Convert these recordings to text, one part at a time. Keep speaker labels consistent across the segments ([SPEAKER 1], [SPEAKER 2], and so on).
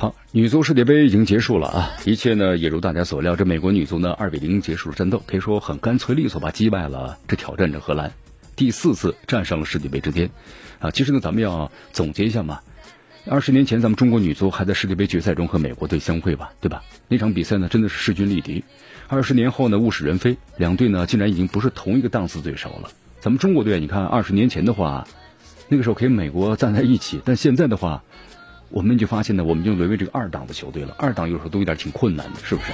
[SPEAKER 1] 好，女足世界杯已经结束了啊！一切呢也如大家所料，这美国女足呢二比零结束了战斗，可以说很干脆利索吧，击败了这挑战者荷兰，第四次站上了世界杯之巅啊！其实呢，咱们要总结一下嘛，二十年前咱们中国女足还在世界杯决赛中和美国队相会吧，对吧？那场比赛呢真的是势均力敌。二十年后呢物是人非，两队呢竟然已经不是同一个档次对手了。咱们中国队，你看二十年前的话，那个时候可以美国站在一起，但现在的话，我们就发现呢，我们就沦为这个二档的球队了。二档有时候都有点挺困难的，是不是？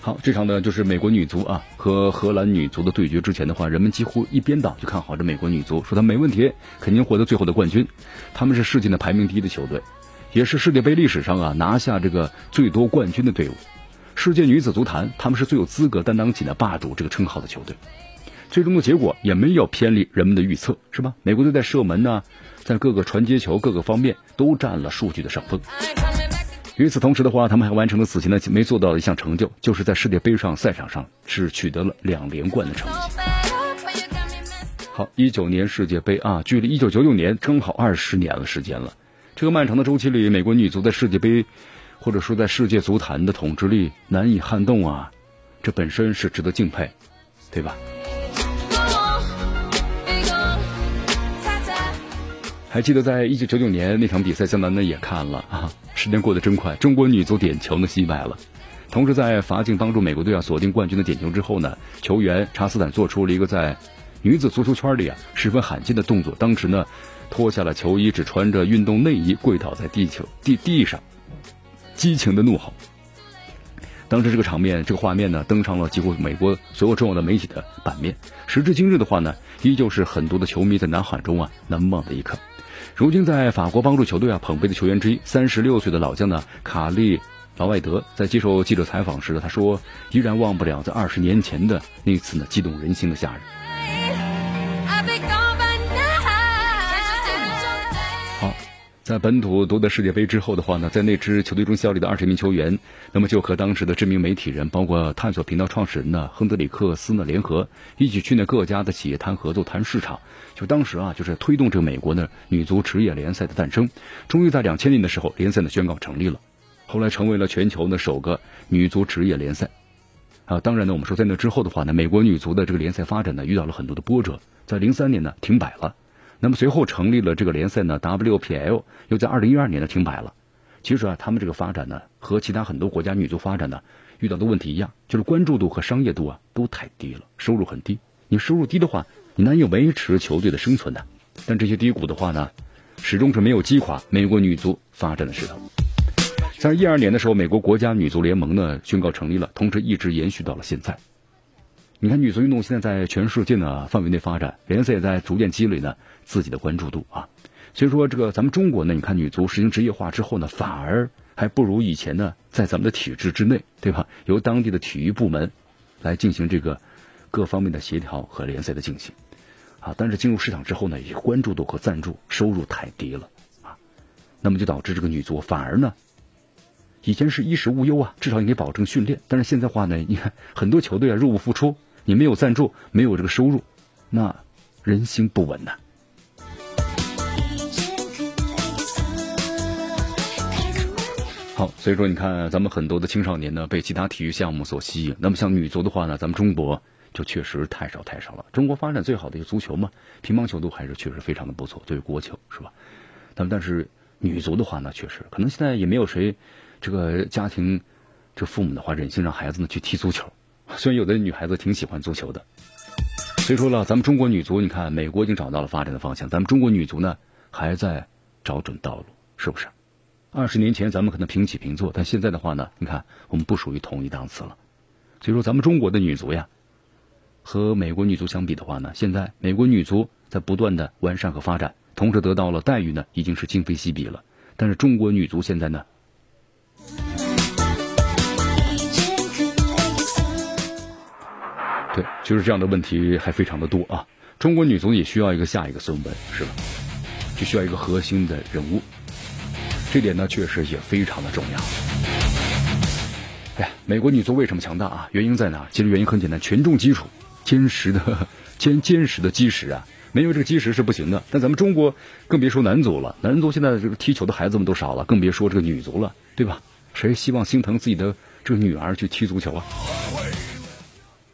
[SPEAKER 1] 好，这场呢就是美国女足啊和荷兰女足的对决之前的话，人们几乎一边倒就看好这美国女足，说她没问题，肯定获得最后的冠军。他们是世界的排名第一的球队，也是世界杯历史上啊拿下这个最多冠军的队伍。世界女子足坛，他们是最有资格担当起的霸主这个称号的球队。最终的结果也没有偏离人们的预测，是吧？美国队在射门呢，在各个传接球各个方面都占了数据的上风。与此同时的话，他们还完成了此前的没做到的一项成就，就是在世界杯上赛场上是取得了两连冠的成绩。好，一九年世界杯啊，距离一九九九年正好二十年的时间了。这个漫长的周期里，美国女足在世界杯。或者说，在世界足坛的统治力难以撼动啊，这本身是值得敬佩，对吧？还记得在一九九九年那场比赛，江南呢也看了啊。时间过得真快，中国女足点球呢惜败了。同时，在罚进帮助美国队啊锁定冠军的点球之后呢，球员查斯坦做出了一个在女子足球圈里啊十分罕见的动作，当时呢脱下了球衣，只穿着运动内衣，跪倒在地球地地上。激情的怒吼，当时这个场面、这个画面呢，登上了几乎美国所有重要的媒体的版面。时至今日的话呢，依旧是很多的球迷在呐喊中啊难忘的一刻。如今在法国帮助球队啊捧杯的球员之一，三十六岁的老将呢卡利劳埃德，在接受记者采访时，他说依然忘不了在二十年前的那次呢激动人心的夏日。在本土夺得世界杯之后的话呢，在那支球队中效力的二十名球员，那么就和当时的知名媒体人，包括探索频道创始人呢亨德里克斯呢联合，一起去呢各家的企业谈合作、谈市场。就当时啊，就是推动这个美国的女足职业联赛的诞生。终于在两千年的时候，联赛呢宣告成立了，后来成为了全球的首个女足职业联赛。啊，当然呢，我们说在那之后的话呢，美国女足的这个联赛发展呢遇到了很多的波折，在零三年呢停摆了。那么随后成立了这个联赛呢，WPL 又在二零一二年呢停摆了。其实啊，他们这个发展呢，和其他很多国家女足发展呢遇到的问题一样，就是关注度和商业度啊都太低了，收入很低。你收入低的话，你难以维持球队的生存的。但这些低谷的话呢，始终是没有击垮美国女足发展的势头。在一二年的时候，美国国家女足联盟呢宣告成立了，同时一直延续到了现在。你看，女足运动现在在全世界的范围内发展，联赛也在逐渐积累呢自己的关注度啊。所以说，这个咱们中国呢，你看女足实行职业化之后呢，反而还不如以前呢，在咱们的体制之内，对吧？由当地的体育部门来进行这个各方面的协调和联赛的进行啊。但是进入市场之后呢，也关注度和赞助收入太低了啊，那么就导致这个女足反而呢，以前是衣食无忧啊，至少你可以保证训练。但是现在话呢，你看很多球队啊，入不敷出。你没有赞助，没有这个收入，那人心不稳呐。好，所以说你看，咱们很多的青少年呢，被其他体育项目所吸引。那么像女足的话呢，咱们中国就确实太少太少了。中国发展最好的一个足球嘛，乒乓球都还是确实非常的不错，作为国球是吧？那么但是女足的话呢，确实可能现在也没有谁这个家庭这父母的话忍心让孩子呢去踢足球。虽然有的女孩子挺喜欢足球的，所以说了，咱们中国女足，你看美国已经找到了发展的方向，咱们中国女足呢还在找准道路，是不是？二十年前咱们可能平起平坐，但现在的话呢，你看我们不属于同一档次了。所以说，咱们中国的女足呀，和美国女足相比的话呢，现在美国女足在不断的完善和发展，同时得到了待遇呢，已经是今非昔比了。但是中国女足现在呢，对，就是这样的问题还非常的多啊。中国女足也需要一个下一个孙文，是吧？就需要一个核心的人物，这点呢确实也非常的重要。哎，美国女足为什么强大啊？原因在哪？其实原因很简单，群众基础坚实的 坚坚实的基石啊，没有这个基石是不行的。但咱们中国更别说男足了，男足现在这个踢球的孩子们都少了，更别说这个女足了，对吧？谁希望心疼自己的这个女儿去踢足球啊？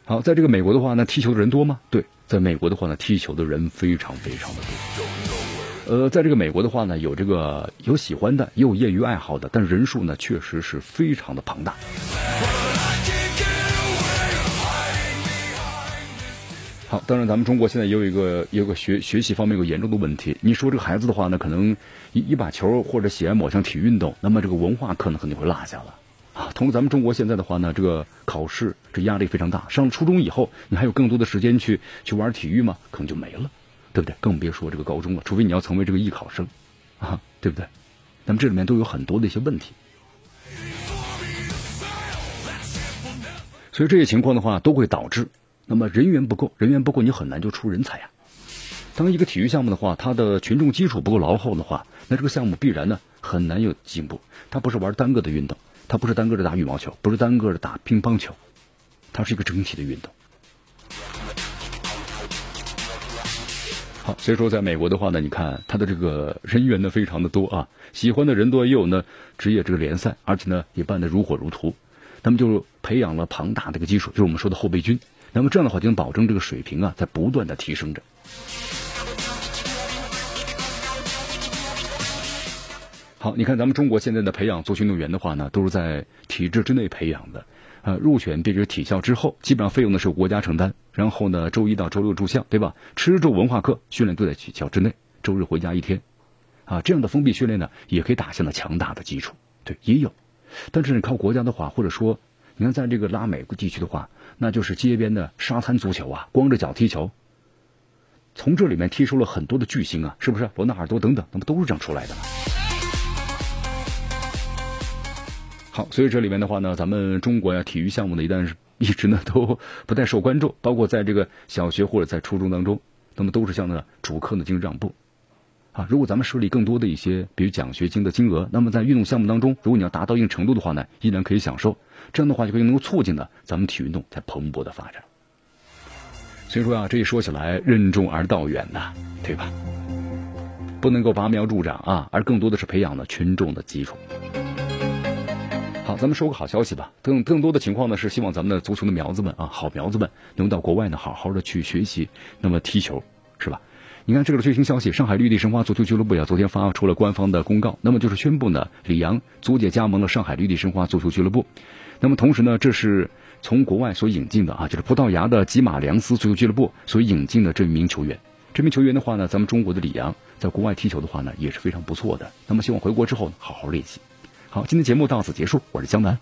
[SPEAKER 1] 好，在这个美国的话，呢踢球的人多吗？对，在美国的话呢，踢球的人非常非常的多。呃，在这个美国的话呢，有这个有喜欢的，也有业余爱好的，但人数呢，确实是非常的庞大。好，当然咱们中国现在也有一个也有个学学习方面有严重的问题。你说这个孩子的话呢，可能一一把球或者喜爱某项体育运动，那么这个文化课呢肯定会落下了。啊，通过咱们中国现在的话呢，这个考试这压力非常大。上了初中以后，你还有更多的时间去去玩体育吗？可能就没了，对不对？更别说这个高中了，除非你要成为这个艺考生，啊，对不对？那么这里面都有很多的一些问题。所以这些情况的话，都会导致那么人员不够，人员不够，你很难就出人才呀。当一个体育项目的话，它的群众基础不够牢厚的话，那这个项目必然呢很难有进步。它不是玩单个的运动。它不是单个的打羽毛球，不是单个的打乒乓球，它是一个整体的运动。好，所以说在美国的话呢，你看它的这个人员呢非常的多啊，喜欢的人多，也有呢职业这个联赛，而且呢也办得如火如荼，那么就培养了庞大的一个基础，就是我们说的后备军。那么这样的话就能保证这个水平啊在不断的提升着。好，你看咱们中国现在的培养足球运动员的话呢，都是在体制之内培养的，呃，入选这支体校之后，基本上费用呢是由国家承担，然后呢，周一到周六住校，对吧？吃住文化课训练都在体校之内，周日回家一天，啊，这样的封闭训练呢，也可以打下了强大的基础，对，也有。但是你靠国家的话，或者说，你看在这个拉美地区的话，那就是街边的沙滩足球啊，光着脚踢球，从这里面踢出了很多的巨星啊，是不是？罗纳尔多等等，那么都是这样出来的吗。好，所以这里面的话呢，咱们中国呀，体育项目呢，一旦是一直呢都不太受关注，包括在这个小学或者在初中当中，那么都是向呢主课呢进行让步。啊，如果咱们设立更多的一些，比如奖学金的金额，那么在运动项目当中，如果你要达到一定程度的话呢，依然可以享受，这样的话就可以能够促进呢咱们体育运动在蓬勃的发展。所以说啊，这一说起来任重而道远呐，对吧？不能够拔苗助长啊，而更多的是培养了群众的基础。好，咱们说个好消息吧。更更多的情况呢，是希望咱们的足球的苗子们啊，好苗子们能到国外呢，好好的去学习，那么踢球，是吧？你看这个最新消息，上海绿地申花足球俱乐部呀，昨天发出了官方的公告，那么就是宣布呢，李阳租借加盟了上海绿地申花足球俱乐部。那么同时呢，这是从国外所引进的啊，就是葡萄牙的吉马良斯足球俱乐部所引进的这名球员。这名球员的话呢，咱们中国的李阳在国外踢球的话呢，也是非常不错的。那么希望回国之后好好练习。好，今天节目到此结束，我是江南。